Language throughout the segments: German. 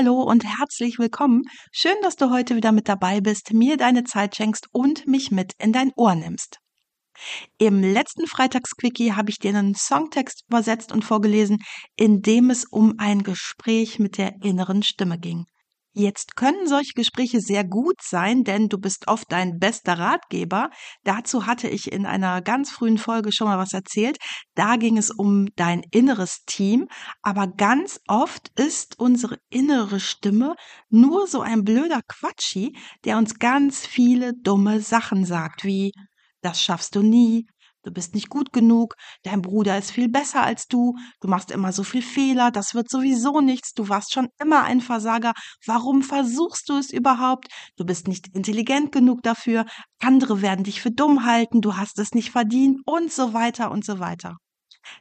Hallo und herzlich willkommen. Schön, dass du heute wieder mit dabei bist, mir deine Zeit schenkst und mich mit in dein Ohr nimmst. Im letzten Freitagsquickie habe ich dir einen Songtext übersetzt und vorgelesen, in dem es um ein Gespräch mit der inneren Stimme ging. Jetzt können solche Gespräche sehr gut sein, denn du bist oft dein bester Ratgeber. Dazu hatte ich in einer ganz frühen Folge schon mal was erzählt. Da ging es um dein inneres Team, aber ganz oft ist unsere innere Stimme nur so ein blöder Quatschi, der uns ganz viele dumme Sachen sagt, wie das schaffst du nie, Du bist nicht gut genug, dein Bruder ist viel besser als du, du machst immer so viel Fehler, das wird sowieso nichts, du warst schon immer ein Versager, warum versuchst du es überhaupt? Du bist nicht intelligent genug dafür, andere werden dich für dumm halten, du hast es nicht verdient und so weiter und so weiter.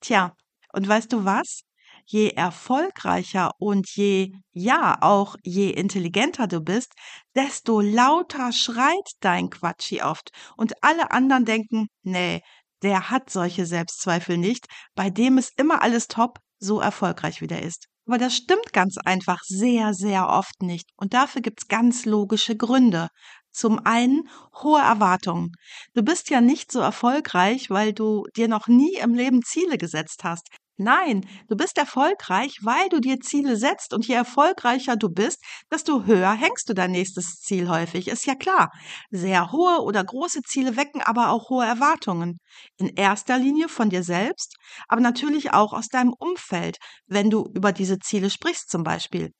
Tja, und weißt du was? Je erfolgreicher und je, ja, auch je intelligenter du bist, desto lauter schreit dein Quatschi oft. Und alle anderen denken, nee, der hat solche Selbstzweifel nicht, bei dem ist immer alles top, so erfolgreich wie der ist. Aber das stimmt ganz einfach sehr, sehr oft nicht. Und dafür gibt's ganz logische Gründe. Zum einen hohe Erwartungen. Du bist ja nicht so erfolgreich, weil du dir noch nie im Leben Ziele gesetzt hast. Nein, du bist erfolgreich, weil du dir Ziele setzt und je erfolgreicher du bist, desto höher hängst du dein nächstes Ziel häufig. Ist ja klar. Sehr hohe oder große Ziele wecken aber auch hohe Erwartungen. In erster Linie von dir selbst, aber natürlich auch aus deinem Umfeld, wenn du über diese Ziele sprichst zum Beispiel.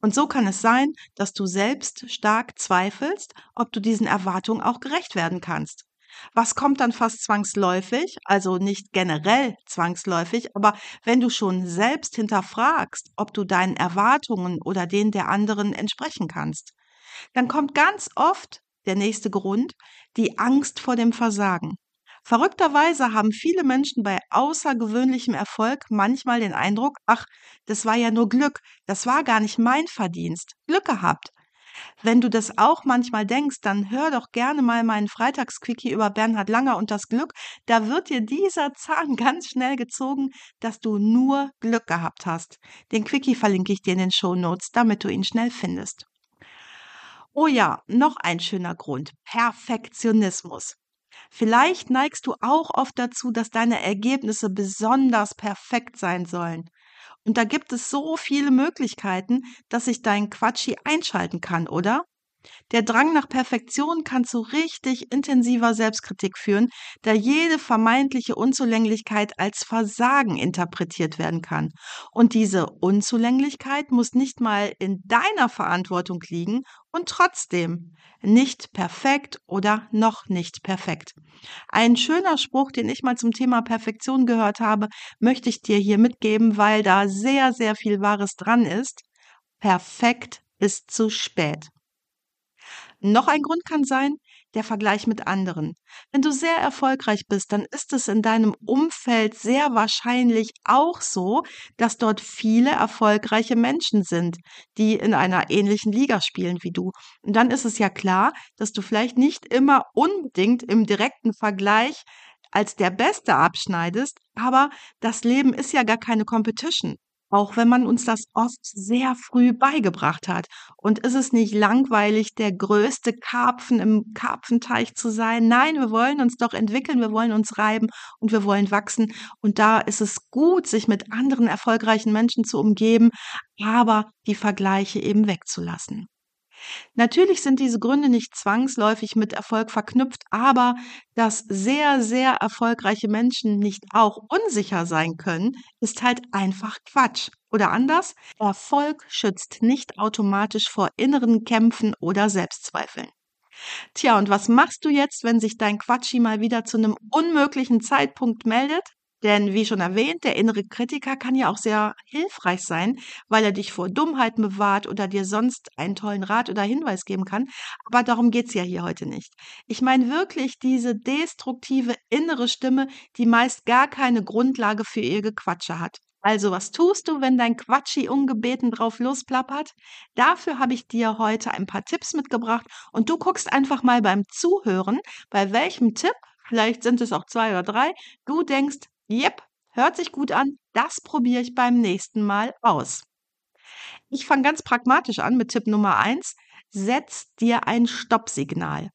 Und so kann es sein, dass du selbst stark zweifelst, ob du diesen Erwartungen auch gerecht werden kannst. Was kommt dann fast zwangsläufig? Also nicht generell zwangsläufig, aber wenn du schon selbst hinterfragst, ob du deinen Erwartungen oder denen der anderen entsprechen kannst, dann kommt ganz oft der nächste Grund, die Angst vor dem Versagen. Verrückterweise haben viele Menschen bei außergewöhnlichem Erfolg manchmal den Eindruck, ach, das war ja nur Glück, das war gar nicht mein Verdienst. Glück gehabt. Wenn du das auch manchmal denkst, dann hör doch gerne mal meinen Freitagsquickie über Bernhard Langer und das Glück. Da wird dir dieser Zahn ganz schnell gezogen, dass du nur Glück gehabt hast. Den Quickie verlinke ich dir in den Show Notes, damit du ihn schnell findest. Oh ja, noch ein schöner Grund. Perfektionismus. Vielleicht neigst du auch oft dazu, dass deine Ergebnisse besonders perfekt sein sollen. Und da gibt es so viele Möglichkeiten, dass ich dein Quatschi einschalten kann, oder? Der Drang nach Perfektion kann zu richtig intensiver Selbstkritik führen, da jede vermeintliche Unzulänglichkeit als Versagen interpretiert werden kann. Und diese Unzulänglichkeit muss nicht mal in deiner Verantwortung liegen und trotzdem nicht perfekt oder noch nicht perfekt. Ein schöner Spruch, den ich mal zum Thema Perfektion gehört habe, möchte ich dir hier mitgeben, weil da sehr, sehr viel Wahres dran ist. Perfekt ist zu spät. Noch ein Grund kann sein, der Vergleich mit anderen. Wenn du sehr erfolgreich bist, dann ist es in deinem Umfeld sehr wahrscheinlich auch so, dass dort viele erfolgreiche Menschen sind, die in einer ähnlichen Liga spielen wie du. Und dann ist es ja klar, dass du vielleicht nicht immer unbedingt im direkten Vergleich als der Beste abschneidest, aber das Leben ist ja gar keine Competition auch wenn man uns das oft sehr früh beigebracht hat. Und ist es nicht langweilig, der größte Karpfen im Karpfenteich zu sein? Nein, wir wollen uns doch entwickeln, wir wollen uns reiben und wir wollen wachsen. Und da ist es gut, sich mit anderen erfolgreichen Menschen zu umgeben, aber die Vergleiche eben wegzulassen. Natürlich sind diese Gründe nicht zwangsläufig mit Erfolg verknüpft, aber dass sehr, sehr erfolgreiche Menschen nicht auch unsicher sein können, ist halt einfach Quatsch. Oder anders, Erfolg schützt nicht automatisch vor inneren Kämpfen oder Selbstzweifeln. Tja, und was machst du jetzt, wenn sich dein Quatschi mal wieder zu einem unmöglichen Zeitpunkt meldet? Denn wie schon erwähnt, der innere Kritiker kann ja auch sehr hilfreich sein, weil er dich vor Dummheiten bewahrt oder dir sonst einen tollen Rat oder Hinweis geben kann. Aber darum geht's ja hier heute nicht. Ich meine wirklich diese destruktive innere Stimme, die meist gar keine Grundlage für ihr Gequatsche hat. Also, was tust du, wenn dein Quatschi ungebeten drauf losplappert? Dafür habe ich dir heute ein paar Tipps mitgebracht und du guckst einfach mal beim Zuhören, bei welchem Tipp, vielleicht sind es auch zwei oder drei, du denkst, Jep, hört sich gut an, das probiere ich beim nächsten Mal aus. Ich fange ganz pragmatisch an mit Tipp Nummer eins: Setz dir ein Stoppsignal.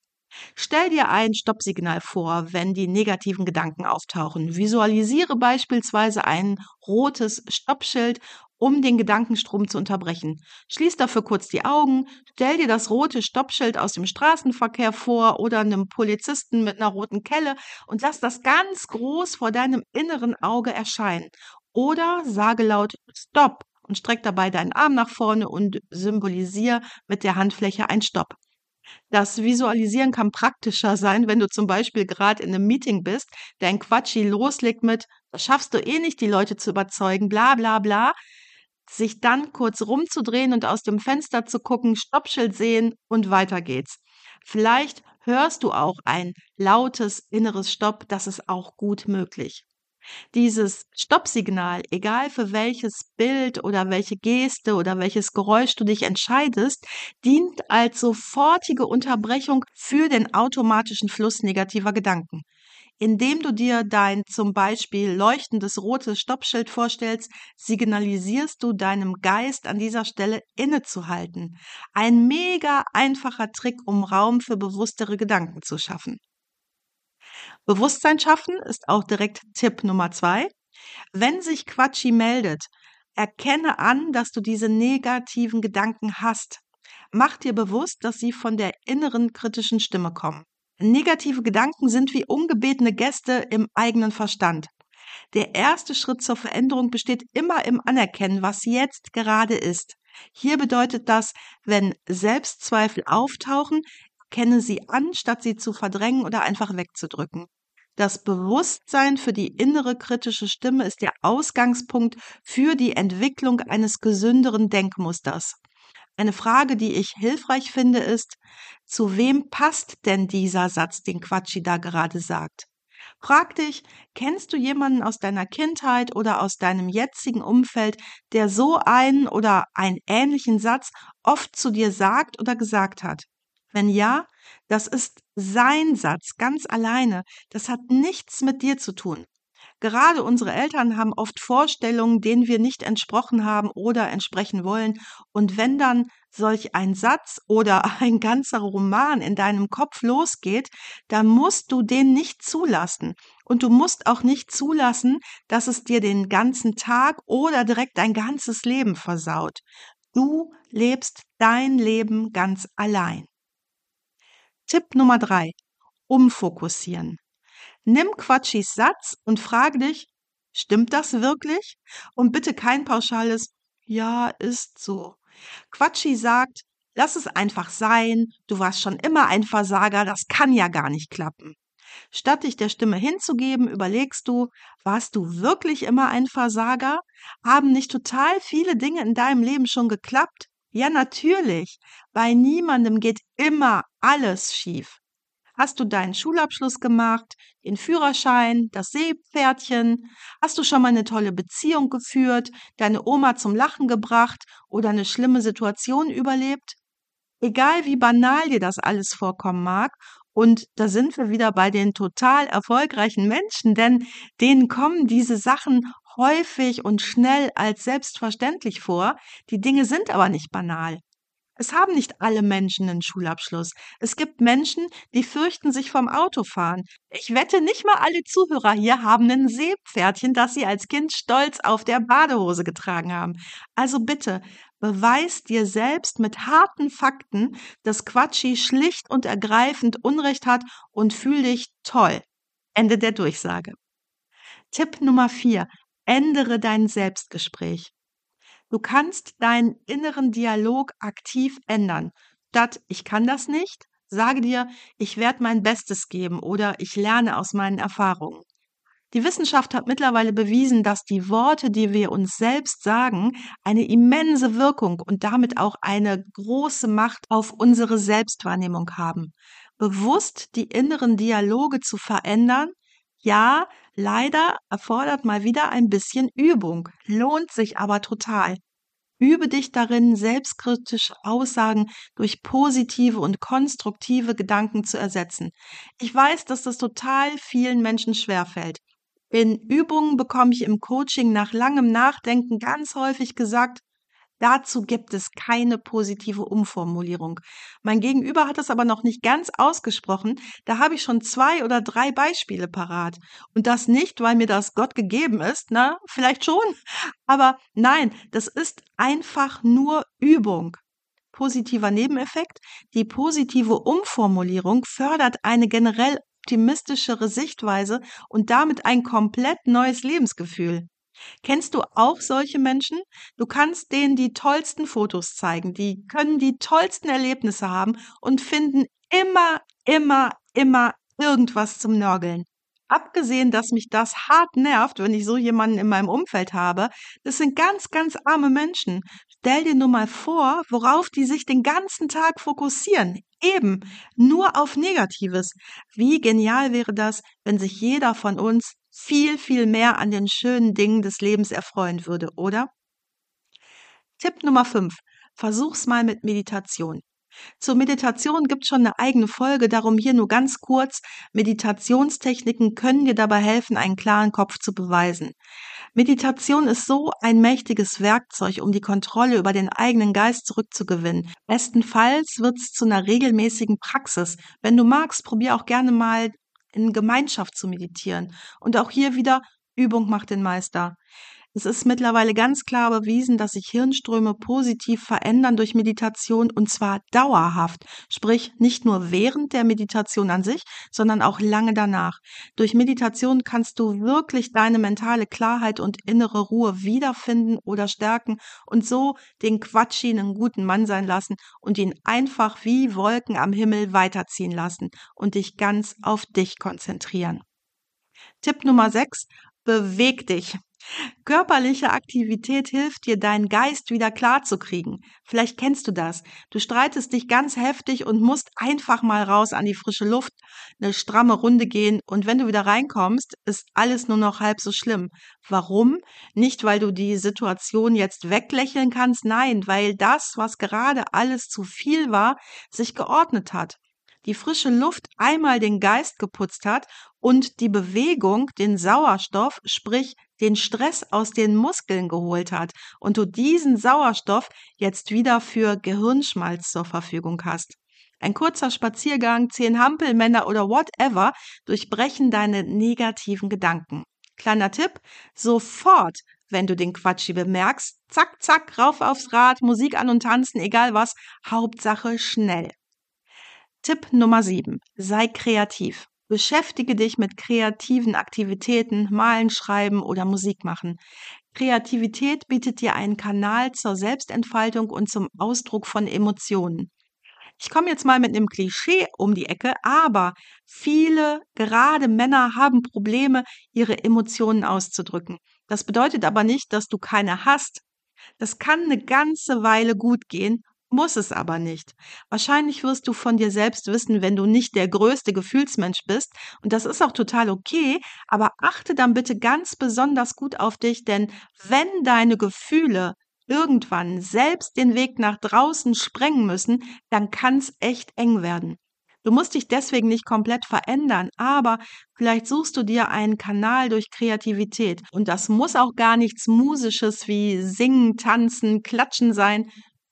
Stell dir ein Stoppsignal vor, wenn die negativen Gedanken auftauchen. Visualisiere beispielsweise ein rotes Stoppschild, um den Gedankenstrom zu unterbrechen. Schließ dafür kurz die Augen, stell dir das rote Stoppschild aus dem Straßenverkehr vor oder einem Polizisten mit einer roten Kelle und lass das ganz groß vor deinem inneren Auge erscheinen. Oder sage laut Stopp und streck dabei deinen Arm nach vorne und symbolisiere mit der Handfläche ein Stopp. Das Visualisieren kann praktischer sein, wenn du zum Beispiel gerade in einem Meeting bist, dein Quatschi loslegt mit, das schaffst du eh nicht, die Leute zu überzeugen, bla bla bla, sich dann kurz rumzudrehen und aus dem Fenster zu gucken, Stoppschild sehen und weiter geht's. Vielleicht hörst du auch ein lautes inneres Stopp, das ist auch gut möglich. Dieses Stoppsignal, egal für welches Bild oder welche Geste oder welches Geräusch du dich entscheidest, dient als sofortige Unterbrechung für den automatischen Fluss negativer Gedanken. Indem du dir dein zum Beispiel leuchtendes rotes Stoppschild vorstellst, signalisierst du deinem Geist an dieser Stelle innezuhalten. Ein mega einfacher Trick, um Raum für bewusstere Gedanken zu schaffen. Bewusstsein schaffen ist auch direkt Tipp Nummer zwei. Wenn sich Quatschi meldet, erkenne an, dass du diese negativen Gedanken hast. Mach dir bewusst, dass sie von der inneren kritischen Stimme kommen. Negative Gedanken sind wie ungebetene Gäste im eigenen Verstand. Der erste Schritt zur Veränderung besteht immer im Anerkennen, was jetzt gerade ist. Hier bedeutet das, wenn Selbstzweifel auftauchen, kenne sie an, statt sie zu verdrängen oder einfach wegzudrücken. Das Bewusstsein für die innere kritische Stimme ist der Ausgangspunkt für die Entwicklung eines gesünderen Denkmusters. Eine Frage, die ich hilfreich finde, ist, zu wem passt denn dieser Satz, den Quatschi da gerade sagt? Frag dich, kennst du jemanden aus deiner Kindheit oder aus deinem jetzigen Umfeld, der so einen oder einen ähnlichen Satz oft zu dir sagt oder gesagt hat? Wenn ja, das ist sein Satz ganz alleine. Das hat nichts mit dir zu tun. Gerade unsere Eltern haben oft Vorstellungen, denen wir nicht entsprochen haben oder entsprechen wollen. Und wenn dann solch ein Satz oder ein ganzer Roman in deinem Kopf losgeht, dann musst du den nicht zulassen. Und du musst auch nicht zulassen, dass es dir den ganzen Tag oder direkt dein ganzes Leben versaut. Du lebst dein Leben ganz allein. Tipp Nummer drei. Umfokussieren. Nimm Quatschis Satz und frage dich, stimmt das wirklich? Und bitte kein pauschales Ja, ist so. Quatschi sagt, lass es einfach sein, du warst schon immer ein Versager, das kann ja gar nicht klappen. Statt dich der Stimme hinzugeben, überlegst du, warst du wirklich immer ein Versager? Haben nicht total viele Dinge in deinem Leben schon geklappt? Ja, natürlich. Bei niemandem geht immer alles schief. Hast du deinen Schulabschluss gemacht, den Führerschein, das Seepferdchen? Hast du schon mal eine tolle Beziehung geführt, deine Oma zum Lachen gebracht oder eine schlimme Situation überlebt? Egal wie banal dir das alles vorkommen mag, und da sind wir wieder bei den total erfolgreichen Menschen, denn denen kommen diese Sachen häufig und schnell als selbstverständlich vor. Die Dinge sind aber nicht banal. Es haben nicht alle Menschen einen Schulabschluss. Es gibt Menschen, die fürchten sich vom Autofahren. Ich wette, nicht mal alle Zuhörer hier haben ein Seepferdchen, das sie als Kind stolz auf der Badehose getragen haben. Also bitte, beweis dir selbst mit harten Fakten, dass Quatschi schlicht und ergreifend Unrecht hat und fühl dich toll. Ende der Durchsage. Tipp Nummer vier. Ändere dein Selbstgespräch. Du kannst deinen inneren Dialog aktiv ändern. Statt ich kann das nicht, sage dir, ich werde mein Bestes geben oder ich lerne aus meinen Erfahrungen. Die Wissenschaft hat mittlerweile bewiesen, dass die Worte, die wir uns selbst sagen, eine immense Wirkung und damit auch eine große Macht auf unsere Selbstwahrnehmung haben. Bewusst die inneren Dialoge zu verändern, ja, leider erfordert mal wieder ein bisschen Übung, lohnt sich aber total. Übe dich darin, selbstkritische Aussagen durch positive und konstruktive Gedanken zu ersetzen. Ich weiß, dass das total vielen Menschen schwerfällt. In Übungen bekomme ich im Coaching nach langem Nachdenken ganz häufig gesagt, Dazu gibt es keine positive Umformulierung. Mein Gegenüber hat es aber noch nicht ganz ausgesprochen. Da habe ich schon zwei oder drei Beispiele parat. Und das nicht, weil mir das Gott gegeben ist, na, vielleicht schon. Aber nein, das ist einfach nur Übung. Positiver Nebeneffekt. Die positive Umformulierung fördert eine generell optimistischere Sichtweise und damit ein komplett neues Lebensgefühl. Kennst du auch solche Menschen? Du kannst denen die tollsten Fotos zeigen, die können die tollsten Erlebnisse haben und finden immer, immer, immer irgendwas zum Nörgeln. Abgesehen, dass mich das hart nervt, wenn ich so jemanden in meinem Umfeld habe, das sind ganz, ganz arme Menschen. Stell dir nur mal vor, worauf die sich den ganzen Tag fokussieren. Eben, nur auf Negatives. Wie genial wäre das, wenn sich jeder von uns viel, viel mehr an den schönen Dingen des Lebens erfreuen würde, oder? Tipp Nummer 5. Versuch's mal mit Meditation. Zur Meditation gibt schon eine eigene Folge, darum hier nur ganz kurz. Meditationstechniken können dir dabei helfen, einen klaren Kopf zu beweisen. Meditation ist so ein mächtiges Werkzeug, um die Kontrolle über den eigenen Geist zurückzugewinnen. Bestenfalls wird es zu einer regelmäßigen Praxis. Wenn du magst, probier auch gerne mal in Gemeinschaft zu meditieren. Und auch hier wieder Übung macht den Meister. Es ist mittlerweile ganz klar bewiesen, dass sich Hirnströme positiv verändern durch Meditation und zwar dauerhaft. Sprich, nicht nur während der Meditation an sich, sondern auch lange danach. Durch Meditation kannst du wirklich deine mentale Klarheit und innere Ruhe wiederfinden oder stärken und so den Quatschi einen guten Mann sein lassen und ihn einfach wie Wolken am Himmel weiterziehen lassen und dich ganz auf dich konzentrieren. Tipp Nummer 6. Beweg dich. Körperliche Aktivität hilft dir, deinen Geist wieder klar zu kriegen. Vielleicht kennst du das. Du streitest dich ganz heftig und musst einfach mal raus an die frische Luft, eine stramme Runde gehen und wenn du wieder reinkommst, ist alles nur noch halb so schlimm. Warum? Nicht, weil du die Situation jetzt weglächeln kannst, nein, weil das, was gerade alles zu viel war, sich geordnet hat die frische Luft einmal den Geist geputzt hat und die Bewegung den Sauerstoff, sprich den Stress aus den Muskeln geholt hat und du diesen Sauerstoff jetzt wieder für Gehirnschmalz zur Verfügung hast. Ein kurzer Spaziergang, zehn Hampelmänner oder whatever durchbrechen deine negativen Gedanken. Kleiner Tipp, sofort, wenn du den Quatschi bemerkst, zack, zack, rauf aufs Rad, Musik an und tanzen, egal was, Hauptsache schnell. Tipp Nummer 7. Sei kreativ. Beschäftige dich mit kreativen Aktivitäten, Malen, Schreiben oder Musik machen. Kreativität bietet dir einen Kanal zur Selbstentfaltung und zum Ausdruck von Emotionen. Ich komme jetzt mal mit einem Klischee um die Ecke, aber viele, gerade Männer, haben Probleme, ihre Emotionen auszudrücken. Das bedeutet aber nicht, dass du keine hast. Das kann eine ganze Weile gut gehen muss es aber nicht. Wahrscheinlich wirst du von dir selbst wissen, wenn du nicht der größte Gefühlsmensch bist. Und das ist auch total okay. Aber achte dann bitte ganz besonders gut auf dich, denn wenn deine Gefühle irgendwann selbst den Weg nach draußen sprengen müssen, dann kann es echt eng werden. Du musst dich deswegen nicht komplett verändern, aber vielleicht suchst du dir einen Kanal durch Kreativität. Und das muss auch gar nichts Musisches wie Singen, Tanzen, Klatschen sein,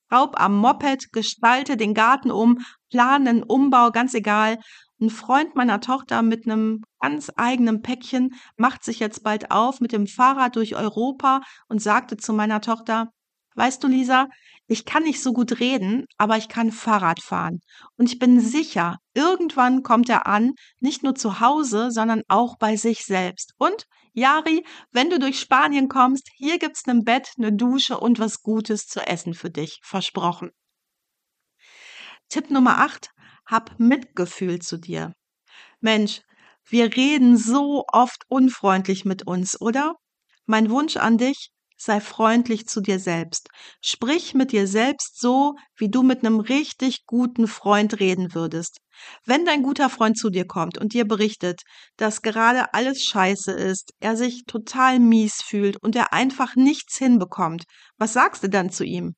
Schraub am Moped, gestalte den Garten um, plane einen Umbau, ganz egal. Ein Freund meiner Tochter mit einem ganz eigenen Päckchen macht sich jetzt bald auf mit dem Fahrrad durch Europa und sagte zu meiner Tochter, weißt du, Lisa, ich kann nicht so gut reden, aber ich kann Fahrrad fahren. Und ich bin sicher, irgendwann kommt er an, nicht nur zu Hause, sondern auch bei sich selbst. Und Jari, wenn du durch Spanien kommst, hier gibt's ein Bett, eine Dusche und was Gutes zu essen für dich. Versprochen. Tipp Nummer 8. Hab Mitgefühl zu dir. Mensch, Wir reden so oft unfreundlich mit uns, oder? Mein Wunsch an dich, sei freundlich zu dir selbst. Sprich mit dir selbst so, wie du mit einem richtig guten Freund reden würdest. Wenn dein guter Freund zu dir kommt und dir berichtet, dass gerade alles scheiße ist, er sich total mies fühlt und er einfach nichts hinbekommt, was sagst du dann zu ihm?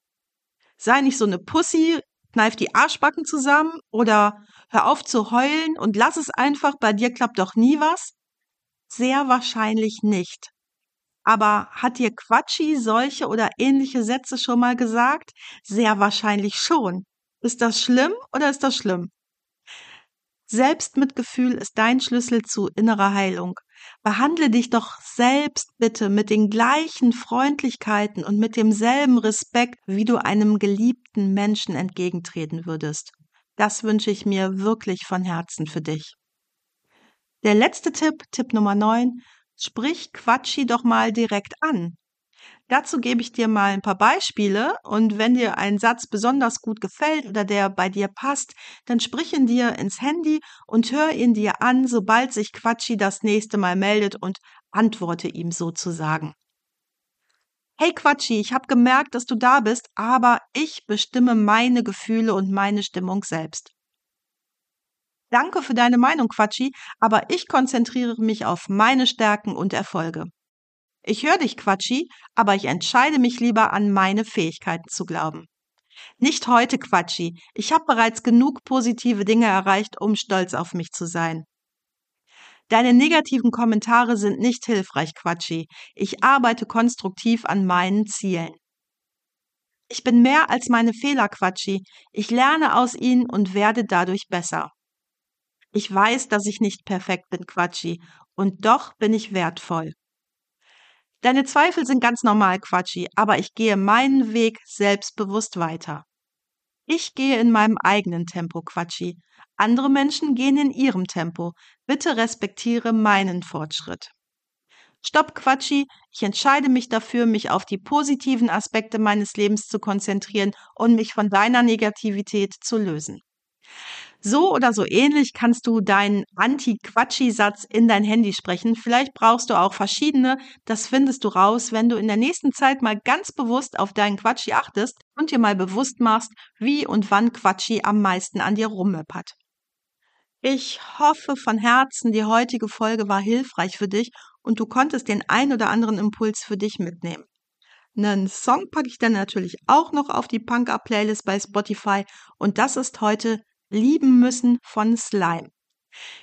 Sei nicht so eine Pussy, kneif die Arschbacken zusammen oder hör auf zu heulen und lass es einfach, bei dir klappt doch nie was? Sehr wahrscheinlich nicht. Aber hat dir Quatschi solche oder ähnliche Sätze schon mal gesagt? Sehr wahrscheinlich schon. Ist das schlimm oder ist das schlimm? Selbstmitgefühl ist dein Schlüssel zu innerer Heilung. Behandle dich doch selbst bitte mit den gleichen Freundlichkeiten und mit demselben Respekt, wie du einem geliebten Menschen entgegentreten würdest. Das wünsche ich mir wirklich von Herzen für dich. Der letzte Tipp, Tipp Nummer 9, sprich Quatschi doch mal direkt an. Dazu gebe ich dir mal ein paar Beispiele und wenn dir ein Satz besonders gut gefällt oder der bei dir passt, dann sprich ihn dir ins Handy und hör ihn dir an, sobald sich Quatschi das nächste Mal meldet und antworte ihm sozusagen. Hey Quatschi, ich habe gemerkt, dass du da bist, aber ich bestimme meine Gefühle und meine Stimmung selbst. Danke für deine Meinung, Quatschi, aber ich konzentriere mich auf meine Stärken und Erfolge. Ich höre dich, Quatschi, aber ich entscheide mich lieber an meine Fähigkeiten zu glauben. Nicht heute, Quatschi. Ich habe bereits genug positive Dinge erreicht, um stolz auf mich zu sein. Deine negativen Kommentare sind nicht hilfreich, Quatschi. Ich arbeite konstruktiv an meinen Zielen. Ich bin mehr als meine Fehler, Quatschi. Ich lerne aus ihnen und werde dadurch besser. Ich weiß, dass ich nicht perfekt bin, Quatschi, und doch bin ich wertvoll. Deine Zweifel sind ganz normal, Quatschi, aber ich gehe meinen Weg selbstbewusst weiter. Ich gehe in meinem eigenen Tempo, Quatschi. Andere Menschen gehen in ihrem Tempo. Bitte respektiere meinen Fortschritt. Stopp, Quatschi. Ich entscheide mich dafür, mich auf die positiven Aspekte meines Lebens zu konzentrieren und mich von deiner Negativität zu lösen. So oder so ähnlich kannst du deinen Anti-Quatschi-Satz in dein Handy sprechen. Vielleicht brauchst du auch verschiedene. Das findest du raus, wenn du in der nächsten Zeit mal ganz bewusst auf deinen Quatschi achtest und dir mal bewusst machst, wie und wann Quatschi am meisten an dir rummöppert. Ich hoffe von Herzen, die heutige Folge war hilfreich für dich und du konntest den ein oder anderen Impuls für dich mitnehmen. Einen Song packe ich dann natürlich auch noch auf die Punk-Up-Playlist bei Spotify und das ist heute lieben müssen von Slime.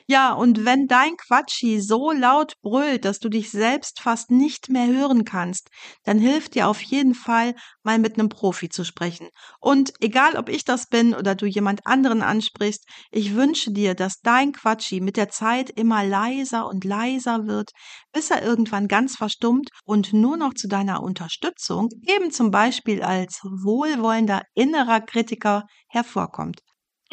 Ja, und wenn dein Quatschi so laut brüllt, dass du dich selbst fast nicht mehr hören kannst, dann hilft dir auf jeden Fall, mal mit einem Profi zu sprechen. Und egal, ob ich das bin oder du jemand anderen ansprichst, ich wünsche dir, dass dein Quatschi mit der Zeit immer leiser und leiser wird, bis er irgendwann ganz verstummt und nur noch zu deiner Unterstützung, eben zum Beispiel als wohlwollender innerer Kritiker, hervorkommt.